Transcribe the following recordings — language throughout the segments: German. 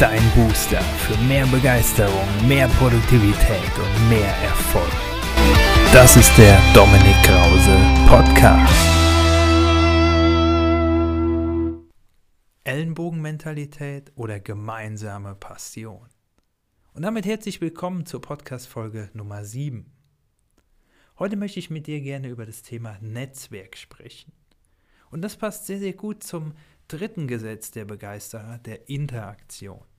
dein Booster für mehr Begeisterung, mehr Produktivität und mehr Erfolg. Das ist der Dominik Krause Podcast. Ellenbogenmentalität oder gemeinsame Passion. Und damit herzlich willkommen zur Podcast-Folge Nummer 7. Heute möchte ich mit dir gerne über das Thema Netzwerk sprechen. Und das passt sehr, sehr gut zum dritten Gesetz der Begeisterer, der Interaktion.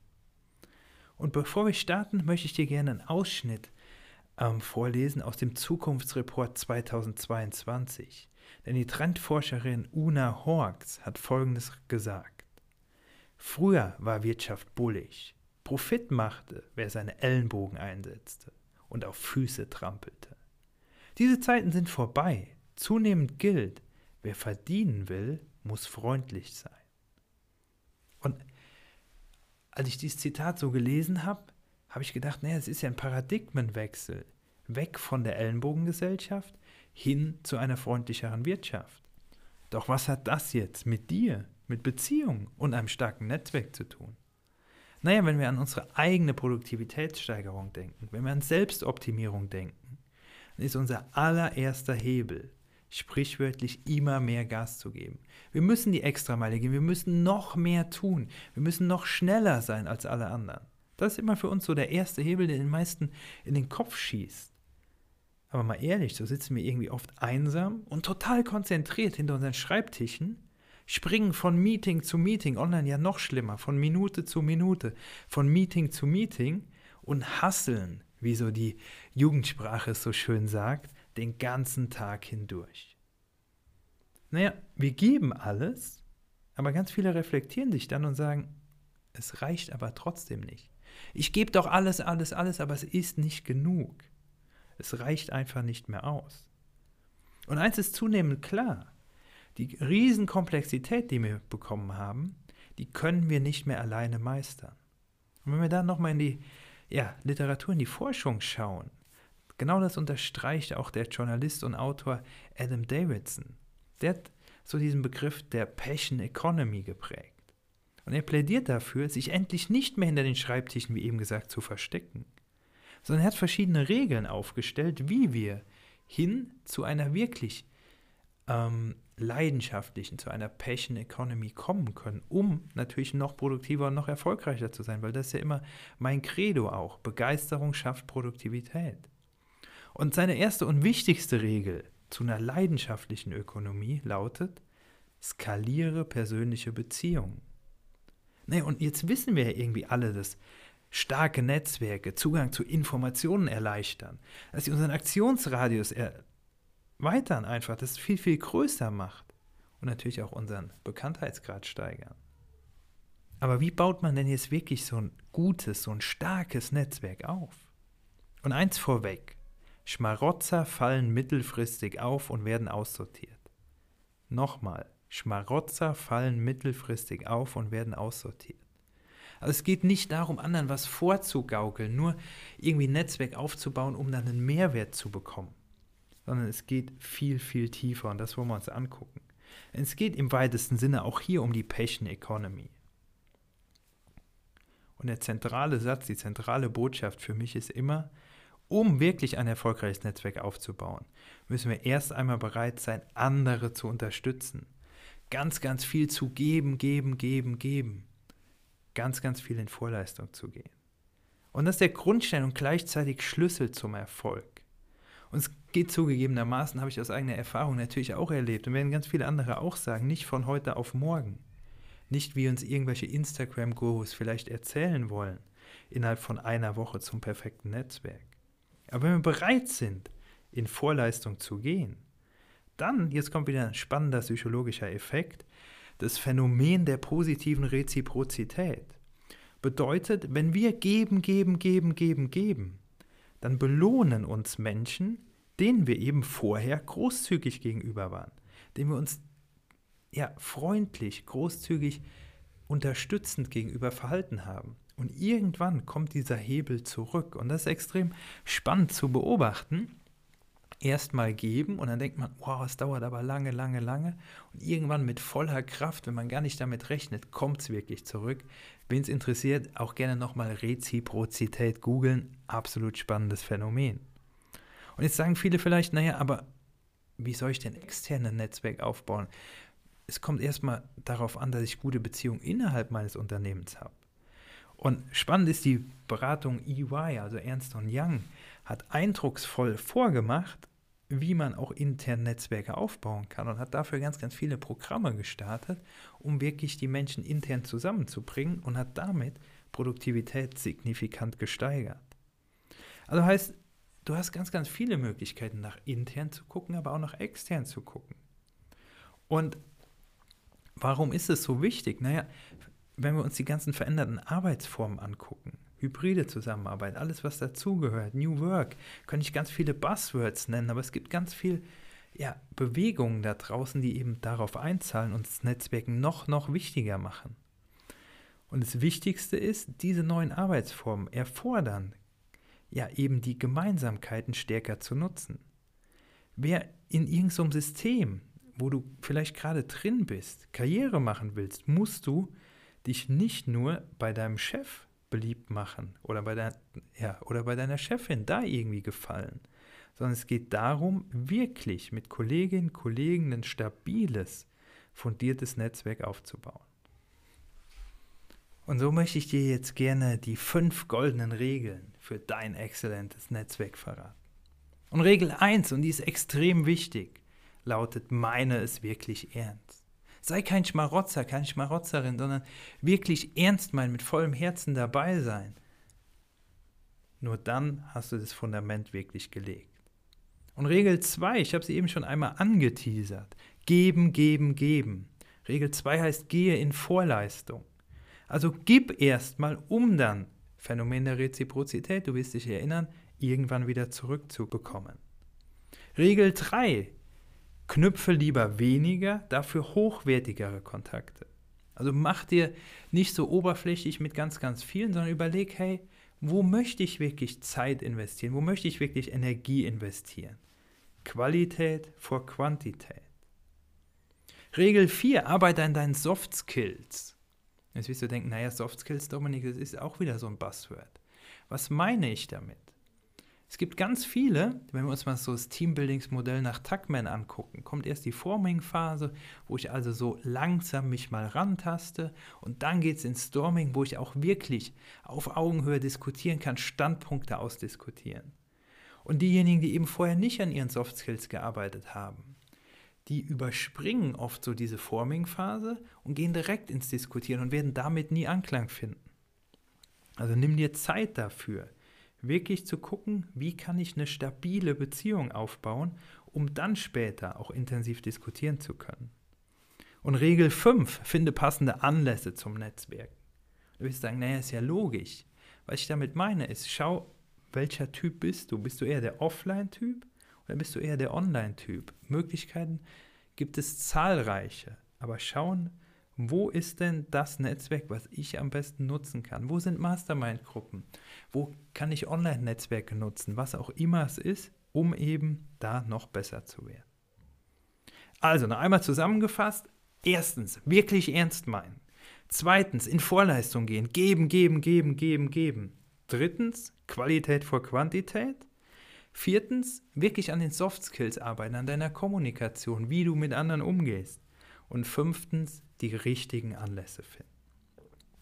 Und bevor wir starten, möchte ich dir gerne einen Ausschnitt ähm, vorlesen aus dem Zukunftsreport 2022. Denn die Trendforscherin Una Horks hat Folgendes gesagt. Früher war Wirtschaft bullig. Profit machte, wer seine Ellenbogen einsetzte und auf Füße trampelte. Diese Zeiten sind vorbei. Zunehmend gilt, wer verdienen will, muss freundlich sein. Und als ich dieses Zitat so gelesen habe, habe ich gedacht, naja, es ist ja ein Paradigmenwechsel. Weg von der Ellenbogengesellschaft hin zu einer freundlicheren Wirtschaft. Doch was hat das jetzt mit dir, mit Beziehungen und einem starken Netzwerk zu tun? Naja, wenn wir an unsere eigene Produktivitätssteigerung denken, wenn wir an Selbstoptimierung denken, dann ist unser allererster Hebel, sprichwörtlich immer mehr Gas zu geben. Wir müssen die Extrameile gehen, wir müssen noch mehr tun, wir müssen noch schneller sein als alle anderen. Das ist immer für uns so der erste Hebel, der den meisten in den Kopf schießt. Aber mal ehrlich, so sitzen wir irgendwie oft einsam und total konzentriert hinter unseren Schreibtischen, springen von Meeting zu Meeting, online ja noch schlimmer, von Minute zu Minute, von Meeting zu Meeting und hasseln, wie so die Jugendsprache es so schön sagt, den ganzen Tag hindurch. Naja, wir geben alles, aber ganz viele reflektieren sich dann und sagen, es reicht aber trotzdem nicht. Ich gebe doch alles, alles, alles, aber es ist nicht genug. Es reicht einfach nicht mehr aus. Und eins ist zunehmend klar, die Riesenkomplexität, die wir bekommen haben, die können wir nicht mehr alleine meistern. Und wenn wir dann nochmal in die ja, Literatur, in die Forschung schauen, Genau das unterstreicht auch der Journalist und Autor Adam Davidson. Der hat so diesen Begriff der Passion Economy geprägt. Und er plädiert dafür, sich endlich nicht mehr hinter den Schreibtischen, wie eben gesagt, zu verstecken, sondern er hat verschiedene Regeln aufgestellt, wie wir hin zu einer wirklich ähm, leidenschaftlichen, zu einer Passion Economy kommen können, um natürlich noch produktiver und noch erfolgreicher zu sein, weil das ist ja immer mein Credo auch. Begeisterung schafft Produktivität. Und seine erste und wichtigste Regel zu einer leidenschaftlichen Ökonomie lautet, skaliere persönliche Beziehungen. Nee, und jetzt wissen wir ja irgendwie alle, dass starke Netzwerke Zugang zu Informationen erleichtern, dass sie unseren Aktionsradius erweitern einfach, das viel, viel größer macht und natürlich auch unseren Bekanntheitsgrad steigern. Aber wie baut man denn jetzt wirklich so ein gutes, so ein starkes Netzwerk auf? Und eins vorweg, Schmarotzer fallen mittelfristig auf und werden aussortiert. Nochmal, Schmarotzer fallen mittelfristig auf und werden aussortiert. Also es geht nicht darum, anderen was vorzugaukeln, nur irgendwie ein Netzwerk aufzubauen, um dann einen Mehrwert zu bekommen, sondern es geht viel, viel tiefer und das wollen wir uns angucken. Es geht im weitesten Sinne auch hier um die Passion Economy. Und der zentrale Satz, die zentrale Botschaft für mich ist immer, um wirklich ein erfolgreiches Netzwerk aufzubauen, müssen wir erst einmal bereit sein, andere zu unterstützen. Ganz, ganz viel zu geben, geben, geben, geben. Ganz, ganz viel in Vorleistung zu gehen. Und das ist der Grundstein und gleichzeitig Schlüssel zum Erfolg. Und es geht zugegebenermaßen, habe ich aus eigener Erfahrung natürlich auch erlebt und werden ganz viele andere auch sagen, nicht von heute auf morgen. Nicht wie uns irgendwelche Instagram-Gurus vielleicht erzählen wollen, innerhalb von einer Woche zum perfekten Netzwerk. Aber wenn wir bereit sind, in Vorleistung zu gehen, dann, jetzt kommt wieder ein spannender psychologischer Effekt, das Phänomen der positiven Reziprozität. Bedeutet, wenn wir geben, geben, geben, geben, geben, dann belohnen uns Menschen, denen wir eben vorher großzügig gegenüber waren, denen wir uns ja freundlich, großzügig, unterstützend gegenüber verhalten haben. Und irgendwann kommt dieser Hebel zurück. Und das ist extrem spannend zu beobachten. erstmal geben und dann denkt man, wow, es dauert aber lange, lange, lange. Und irgendwann mit voller Kraft, wenn man gar nicht damit rechnet, kommt es wirklich zurück. Wen es interessiert, auch gerne nochmal Reziprozität googeln. Absolut spannendes Phänomen. Und jetzt sagen viele vielleicht, naja, aber wie soll ich denn externe Netzwerk aufbauen? Es kommt erstmal darauf an, dass ich gute Beziehungen innerhalb meines Unternehmens habe. Und spannend ist die Beratung EY, also Ernst Young, hat eindrucksvoll vorgemacht, wie man auch intern Netzwerke aufbauen kann und hat dafür ganz, ganz viele Programme gestartet, um wirklich die Menschen intern zusammenzubringen und hat damit Produktivität signifikant gesteigert. Also heißt, du hast ganz, ganz viele Möglichkeiten, nach intern zu gucken, aber auch nach extern zu gucken. Und warum ist es so wichtig? Naja, wenn wir uns die ganzen veränderten Arbeitsformen angucken, hybride Zusammenarbeit, alles was dazugehört, New Work, könnte ich ganz viele Buzzwords nennen, aber es gibt ganz viel ja, Bewegungen da draußen, die eben darauf einzahlen und das Netzwerken noch, noch wichtiger machen. Und das Wichtigste ist, diese neuen Arbeitsformen erfordern ja eben die Gemeinsamkeiten stärker zu nutzen. Wer in irgendeinem System, wo du vielleicht gerade drin bist, Karriere machen willst, musst du dich nicht nur bei deinem Chef beliebt machen oder bei, dein, ja, oder bei deiner Chefin da irgendwie gefallen, sondern es geht darum, wirklich mit Kolleginnen und Kollegen ein stabiles, fundiertes Netzwerk aufzubauen. Und so möchte ich dir jetzt gerne die fünf goldenen Regeln für dein exzellentes Netzwerk verraten. Und Regel 1, und die ist extrem wichtig, lautet, meine es wirklich ernst. Sei kein Schmarotzer, keine Schmarotzerin, sondern wirklich ernst meinen, mit vollem Herzen dabei sein. Nur dann hast du das Fundament wirklich gelegt. Und Regel 2, ich habe sie eben schon einmal angeteasert. Geben, geben, geben. Regel 2 heißt, gehe in Vorleistung. Also gib erstmal, um dann, Phänomen der Reziprozität, du wirst dich erinnern, irgendwann wieder zurückzubekommen. Regel 3, knüpfe lieber weniger, dafür hochwertigere Kontakte. Also mach dir nicht so oberflächlich mit ganz, ganz vielen, sondern überleg, hey, wo möchte ich wirklich Zeit investieren? Wo möchte ich wirklich Energie investieren? Qualität vor Quantität. Regel 4, arbeite an deinen Soft Skills. Jetzt wirst du denken, naja, Soft Skills, Dominik, das ist auch wieder so ein Buzzword. Was meine ich damit? Es gibt ganz viele, wenn wir uns mal so das Teambuildingsmodell nach Tuckman angucken, kommt erst die Forming-Phase, wo ich also so langsam mich mal rantaste und dann geht es ins Storming, wo ich auch wirklich auf Augenhöhe diskutieren kann, Standpunkte ausdiskutieren. Und diejenigen, die eben vorher nicht an ihren Soft Skills gearbeitet haben, die überspringen oft so diese Forming-Phase und gehen direkt ins Diskutieren und werden damit nie Anklang finden. Also nimm dir Zeit dafür, wirklich zu gucken, wie kann ich eine stabile Beziehung aufbauen, um dann später auch intensiv diskutieren zu können. Und Regel 5, finde passende Anlässe zum Netzwerk. Du wirst sagen, naja, ist ja logisch. Was ich damit meine, ist, schau, welcher Typ bist du? Bist du eher der Offline-Typ oder bist du eher der Online-Typ? Möglichkeiten gibt es zahlreiche, aber schauen, wo ist denn das Netzwerk, was ich am besten nutzen kann? Wo sind Mastermind-Gruppen? Wo kann ich Online-Netzwerke nutzen? Was auch immer es ist, um eben da noch besser zu werden. Also, noch einmal zusammengefasst. Erstens, wirklich ernst meinen. Zweitens, in Vorleistung gehen. Geben, geben, geben, geben, geben. Drittens, Qualität vor Quantität. Viertens, wirklich an den Soft Skills arbeiten, an deiner Kommunikation, wie du mit anderen umgehst. Und fünftens, die richtigen Anlässe finden.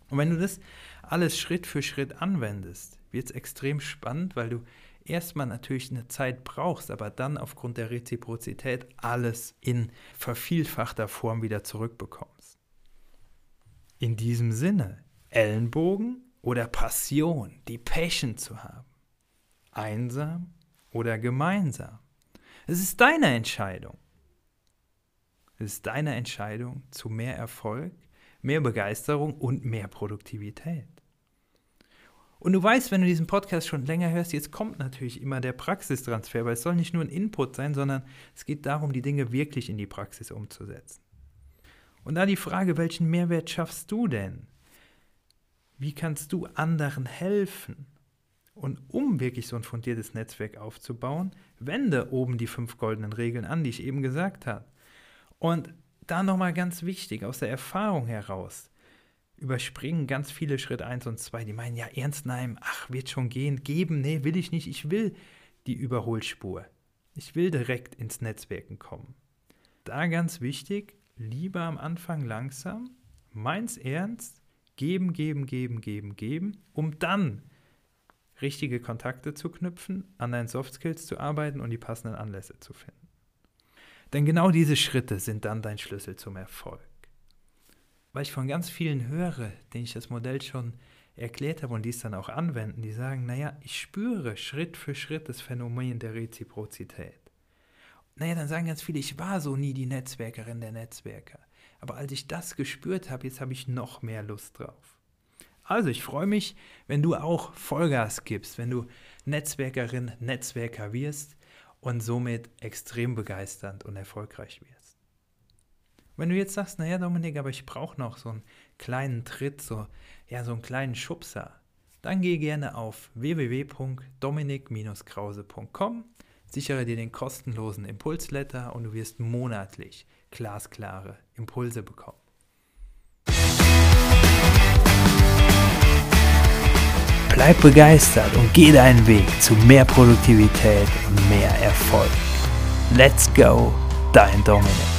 Und wenn du das alles Schritt für Schritt anwendest, wird es extrem spannend, weil du erstmal natürlich eine Zeit brauchst, aber dann aufgrund der Reziprozität alles in vervielfachter Form wieder zurückbekommst. In diesem Sinne, Ellenbogen oder Passion, die Passion zu haben. Einsam oder gemeinsam. Es ist deine Entscheidung. Ist deine Entscheidung zu mehr Erfolg, mehr Begeisterung und mehr Produktivität. Und du weißt, wenn du diesen Podcast schon länger hörst, jetzt kommt natürlich immer der Praxistransfer, weil es soll nicht nur ein Input sein, sondern es geht darum, die Dinge wirklich in die Praxis umzusetzen. Und da die Frage, welchen Mehrwert schaffst du denn? Wie kannst du anderen helfen? Und um wirklich so ein fundiertes Netzwerk aufzubauen, wende oben die fünf goldenen Regeln an, die ich eben gesagt habe. Und da nochmal ganz wichtig, aus der Erfahrung heraus, überspringen ganz viele Schritt 1 und 2. Die meinen, ja, ernst nein, ach, wird schon gehen, geben, nee, will ich nicht, ich will die Überholspur. Ich will direkt ins Netzwerken kommen. Da ganz wichtig, lieber am Anfang langsam, meins ernst, geben, geben, geben, geben, geben, um dann richtige Kontakte zu knüpfen, an deinen Soft Skills zu arbeiten und die passenden Anlässe zu finden. Denn genau diese Schritte sind dann dein Schlüssel zum Erfolg. Weil ich von ganz vielen höre, denen ich das Modell schon erklärt habe und die es dann auch anwenden, die sagen, naja, ich spüre Schritt für Schritt das Phänomen der Reziprozität. Naja, dann sagen ganz viele, ich war so nie die Netzwerkerin der Netzwerker. Aber als ich das gespürt habe, jetzt habe ich noch mehr Lust drauf. Also ich freue mich, wenn du auch Vollgas gibst, wenn du Netzwerkerin, Netzwerker wirst und somit extrem begeisternd und erfolgreich wirst. Wenn du jetzt sagst, naja Dominik, aber ich brauche noch so einen kleinen Tritt, so, ja, so einen kleinen Schubser, dann geh gerne auf www.dominik-krause.com, sichere dir den kostenlosen Impulsletter und du wirst monatlich glasklare Impulse bekommen. Bleib begeistert und geh deinen Weg zu mehr Produktivität und mehr Erfolg. Let's go, dein Dominik.